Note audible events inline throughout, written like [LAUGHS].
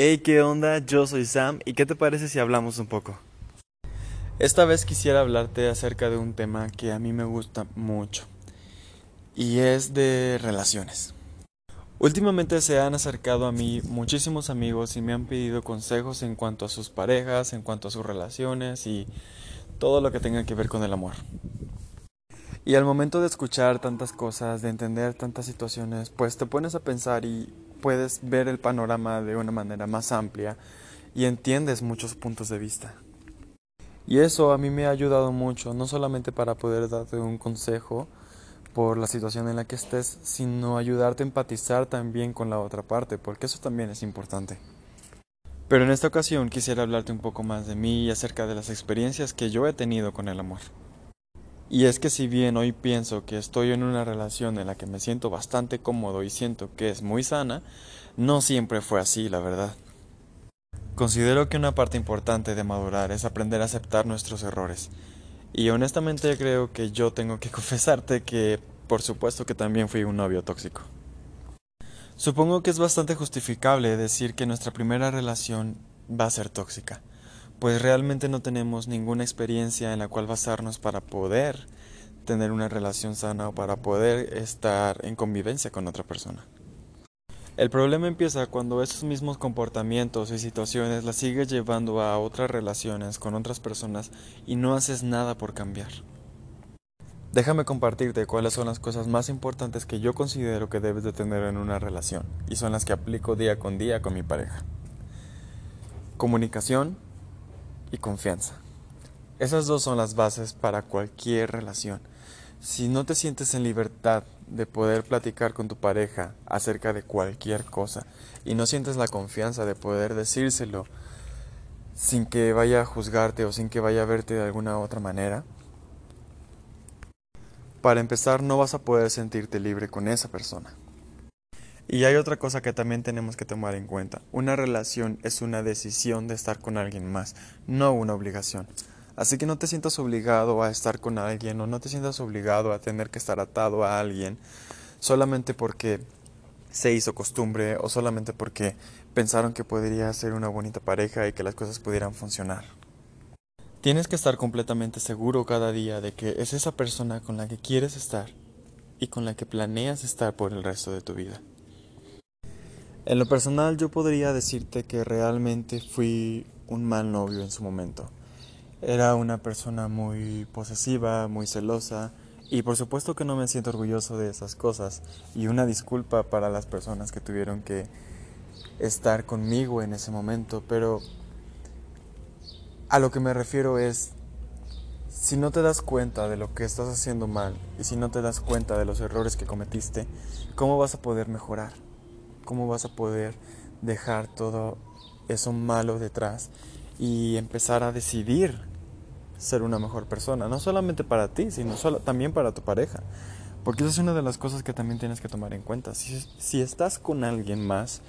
Hey, ¿qué onda? Yo soy Sam y ¿qué te parece si hablamos un poco? Esta vez quisiera hablarte acerca de un tema que a mí me gusta mucho y es de relaciones. Últimamente se han acercado a mí muchísimos amigos y me han pedido consejos en cuanto a sus parejas, en cuanto a sus relaciones y todo lo que tenga que ver con el amor. Y al momento de escuchar tantas cosas, de entender tantas situaciones, pues te pones a pensar y puedes ver el panorama de una manera más amplia y entiendes muchos puntos de vista. Y eso a mí me ha ayudado mucho, no solamente para poder darte un consejo por la situación en la que estés, sino ayudarte a empatizar también con la otra parte, porque eso también es importante. Pero en esta ocasión quisiera hablarte un poco más de mí y acerca de las experiencias que yo he tenido con el amor. Y es que si bien hoy pienso que estoy en una relación en la que me siento bastante cómodo y siento que es muy sana, no siempre fue así, la verdad. Considero que una parte importante de madurar es aprender a aceptar nuestros errores. Y honestamente creo que yo tengo que [LAUGHS] confesarte que por supuesto que también fui un novio tóxico. Supongo que es bastante justificable decir que nuestra primera relación va a ser tóxica pues realmente no tenemos ninguna experiencia en la cual basarnos para poder tener una relación sana o para poder estar en convivencia con otra persona. El problema empieza cuando esos mismos comportamientos y situaciones las sigues llevando a otras relaciones con otras personas y no haces nada por cambiar. Déjame compartirte cuáles son las cosas más importantes que yo considero que debes de tener en una relación y son las que aplico día con día con mi pareja. Comunicación, y confianza. Esas dos son las bases para cualquier relación. Si no te sientes en libertad de poder platicar con tu pareja acerca de cualquier cosa y no sientes la confianza de poder decírselo sin que vaya a juzgarte o sin que vaya a verte de alguna otra manera, para empezar no vas a poder sentirte libre con esa persona. Y hay otra cosa que también tenemos que tomar en cuenta. Una relación es una decisión de estar con alguien más, no una obligación. Así que no te sientas obligado a estar con alguien o no te sientas obligado a tener que estar atado a alguien solamente porque se hizo costumbre o solamente porque pensaron que podría ser una bonita pareja y que las cosas pudieran funcionar. Tienes que estar completamente seguro cada día de que es esa persona con la que quieres estar y con la que planeas estar por el resto de tu vida. En lo personal yo podría decirte que realmente fui un mal novio en su momento. Era una persona muy posesiva, muy celosa y por supuesto que no me siento orgulloso de esas cosas y una disculpa para las personas que tuvieron que estar conmigo en ese momento, pero a lo que me refiero es si no te das cuenta de lo que estás haciendo mal y si no te das cuenta de los errores que cometiste, ¿cómo vas a poder mejorar? ¿Cómo vas a poder dejar todo eso malo detrás y empezar a decidir ser una mejor persona? No solamente para ti, sino también para tu pareja. Porque esa es una de las cosas que también tienes que tomar en cuenta. Si, si estás con alguien más,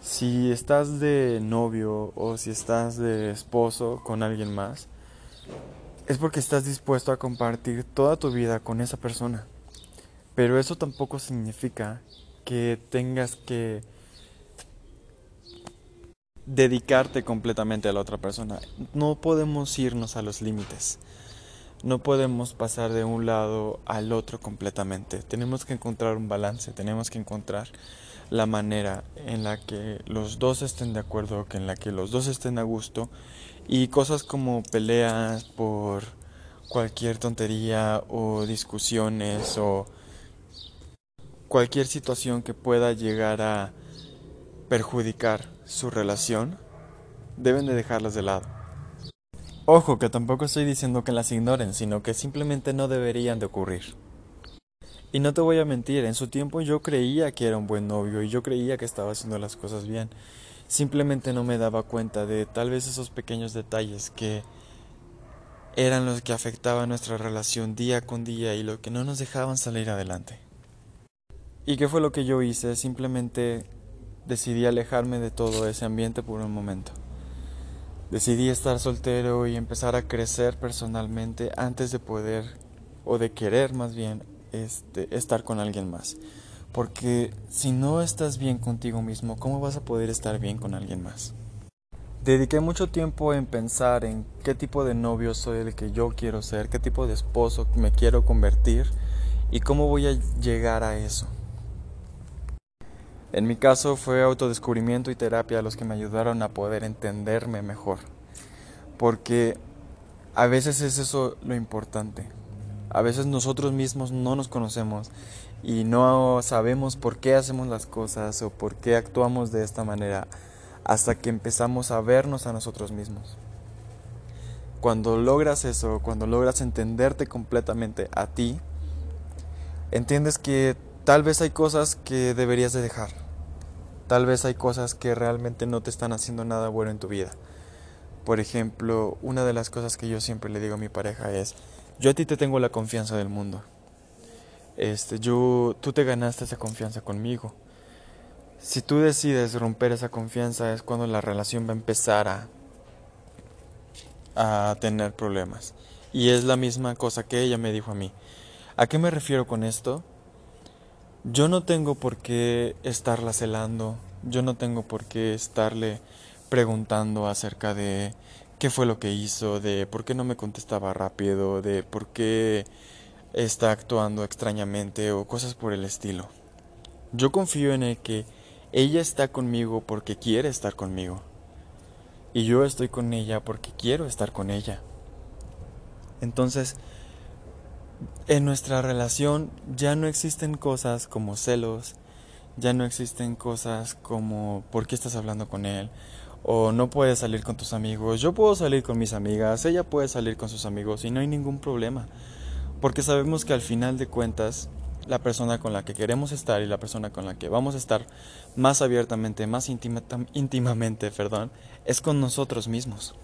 si estás de novio o si estás de esposo con alguien más, es porque estás dispuesto a compartir toda tu vida con esa persona. Pero eso tampoco significa que tengas que dedicarte completamente a la otra persona. No podemos irnos a los límites. No podemos pasar de un lado al otro completamente. Tenemos que encontrar un balance, tenemos que encontrar la manera en la que los dos estén de acuerdo, que en la que los dos estén a gusto y cosas como peleas por cualquier tontería o discusiones o cualquier situación que pueda llegar a perjudicar su relación, deben de dejarlas de lado. Ojo, que tampoco estoy diciendo que las ignoren, sino que simplemente no deberían de ocurrir. Y no te voy a mentir, en su tiempo yo creía que era un buen novio y yo creía que estaba haciendo las cosas bien. Simplemente no me daba cuenta de tal vez esos pequeños detalles que eran los que afectaban nuestra relación día con día y lo que no nos dejaban salir adelante. ¿Y qué fue lo que yo hice? Simplemente decidí alejarme de todo ese ambiente por un momento. Decidí estar soltero y empezar a crecer personalmente antes de poder, o de querer más bien, este, estar con alguien más. Porque si no estás bien contigo mismo, ¿cómo vas a poder estar bien con alguien más? Dediqué mucho tiempo en pensar en qué tipo de novio soy el que yo quiero ser, qué tipo de esposo me quiero convertir y cómo voy a llegar a eso. En mi caso fue autodescubrimiento y terapia los que me ayudaron a poder entenderme mejor. Porque a veces es eso lo importante. A veces nosotros mismos no nos conocemos y no sabemos por qué hacemos las cosas o por qué actuamos de esta manera hasta que empezamos a vernos a nosotros mismos. Cuando logras eso, cuando logras entenderte completamente a ti, entiendes que tal vez hay cosas que deberías de dejar. Tal vez hay cosas que realmente no te están haciendo nada bueno en tu vida. Por ejemplo, una de las cosas que yo siempre le digo a mi pareja es, yo a ti te tengo la confianza del mundo. Este, yo, tú te ganaste esa confianza conmigo. Si tú decides romper esa confianza es cuando la relación va a empezar a, a tener problemas. Y es la misma cosa que ella me dijo a mí. ¿A qué me refiero con esto? Yo no tengo por qué estarla celando, yo no tengo por qué estarle preguntando acerca de qué fue lo que hizo, de por qué no me contestaba rápido, de por qué está actuando extrañamente o cosas por el estilo. Yo confío en el que ella está conmigo porque quiere estar conmigo. Y yo estoy con ella porque quiero estar con ella. Entonces, en nuestra relación ya no existen cosas como celos, ya no existen cosas como ¿por qué estás hablando con él? o no puedes salir con tus amigos. Yo puedo salir con mis amigas, ella puede salir con sus amigos y no hay ningún problema. Porque sabemos que al final de cuentas, la persona con la que queremos estar y la persona con la que vamos a estar más abiertamente, más íntimamente, perdón, es con nosotros mismos.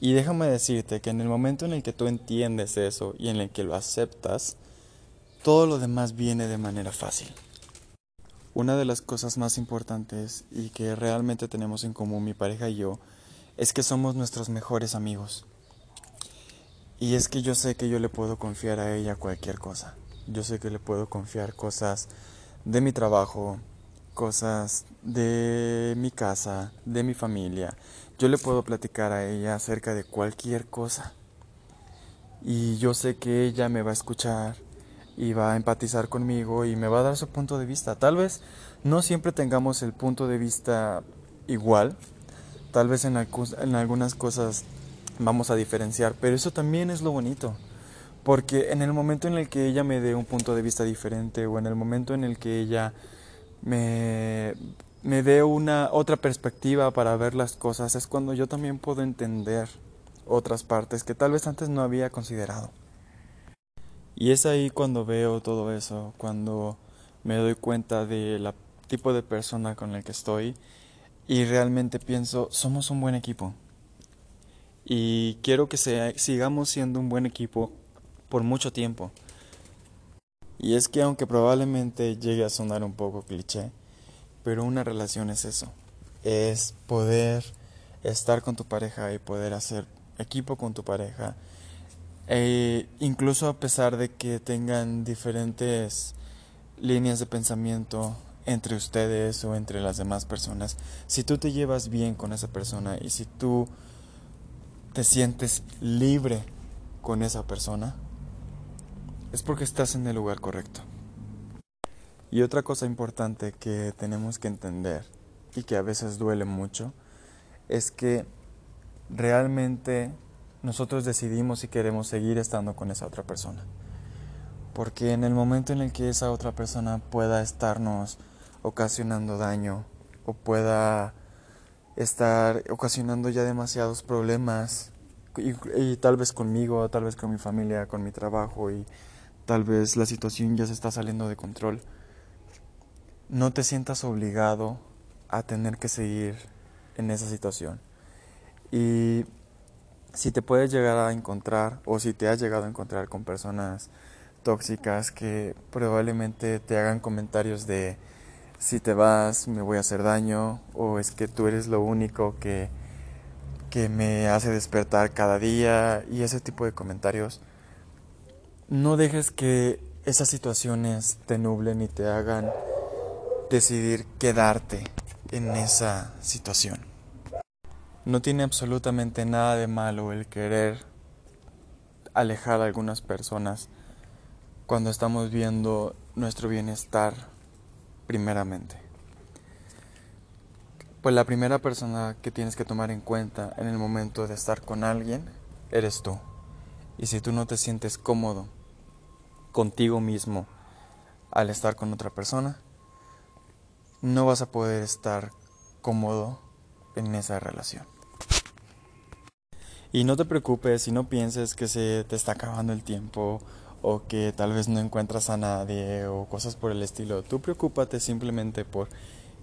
Y déjame decirte que en el momento en el que tú entiendes eso y en el que lo aceptas, todo lo demás viene de manera fácil. Una de las cosas más importantes y que realmente tenemos en común mi pareja y yo es que somos nuestros mejores amigos. Y es que yo sé que yo le puedo confiar a ella cualquier cosa. Yo sé que le puedo confiar cosas de mi trabajo, cosas de mi casa, de mi familia. Yo le puedo platicar a ella acerca de cualquier cosa. Y yo sé que ella me va a escuchar y va a empatizar conmigo y me va a dar su punto de vista. Tal vez no siempre tengamos el punto de vista igual, tal vez en, en algunas cosas vamos a diferenciar, pero eso también es lo bonito. Porque en el momento en el que ella me dé un punto de vista diferente o en el momento en el que ella me, me dé una otra perspectiva para ver las cosas es cuando yo también puedo entender otras partes que tal vez antes no había considerado. Y es ahí cuando veo todo eso, cuando me doy cuenta del tipo de persona con el que estoy y realmente pienso, somos un buen equipo. Y quiero que sigamos siendo un buen equipo por mucho tiempo. Y es que aunque probablemente llegue a sonar un poco cliché, pero una relación es eso. Es poder estar con tu pareja y poder hacer equipo con tu pareja e incluso a pesar de que tengan diferentes líneas de pensamiento entre ustedes o entre las demás personas, si tú te llevas bien con esa persona y si tú te sientes libre con esa persona, es porque estás en el lugar correcto. Y otra cosa importante que tenemos que entender y que a veces duele mucho es que realmente nosotros decidimos si queremos seguir estando con esa otra persona. Porque en el momento en el que esa otra persona pueda estarnos ocasionando daño o pueda estar ocasionando ya demasiados problemas y, tal vez conmigo, tal vez con mi familia, con mi trabajo y tal vez la situación ya se está saliendo de control, no te sientas obligado a tener que seguir en esa situación. Y si te puedes llegar a encontrar o si te has llegado a encontrar con personas tóxicas que probablemente te hagan comentarios de si te vas me voy a hacer daño o es que tú eres lo único que, que me hace despertar cada día y ese tipo de comentarios, no dejes que esas situaciones te nublen y te hagan decidir quedarte en esa situación. No tiene absolutamente nada de malo el querer alejar a algunas personas cuando estamos viendo nuestro bienestar primeramente. Pues la primera persona que tienes que tomar en cuenta en el momento de estar con alguien eres tú. Y si tú no te sientes cómodo contigo mismo al estar con otra persona, no vas a poder estar cómodo en esa relación. Y no te preocupes y no pienses que se te está acabando el tiempo o que tal vez no encuentras a nadie o cosas por el estilo. Tú preocúpate simplemente por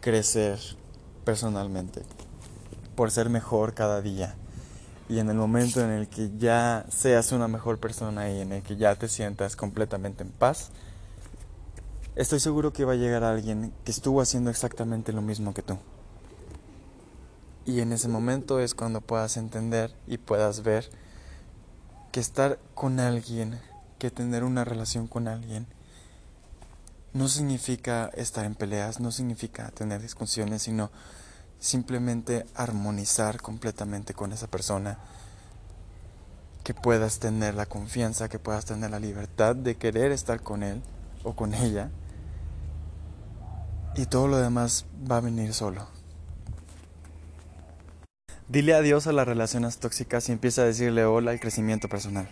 crecer personalmente, por ser mejor cada día. Y en el momento en el que ya seas una mejor persona y en el que ya te sientas completamente en paz, estoy seguro que va a llegar alguien que estuvo haciendo exactamente lo mismo que tú. Y en ese momento es cuando puedas entender y puedas ver que estar con alguien que tener una relación con alguien no significa estar en peleas, no significa tener discusiones, sino simplemente armonizar completamente con esa persona, que puedas tener la confianza, que puedas tener la libertad de querer estar con él o con ella, y todo lo demás va a venir solo. Dile adiós a las relaciones tóxicas y empieza a decirle hola al crecimiento personal.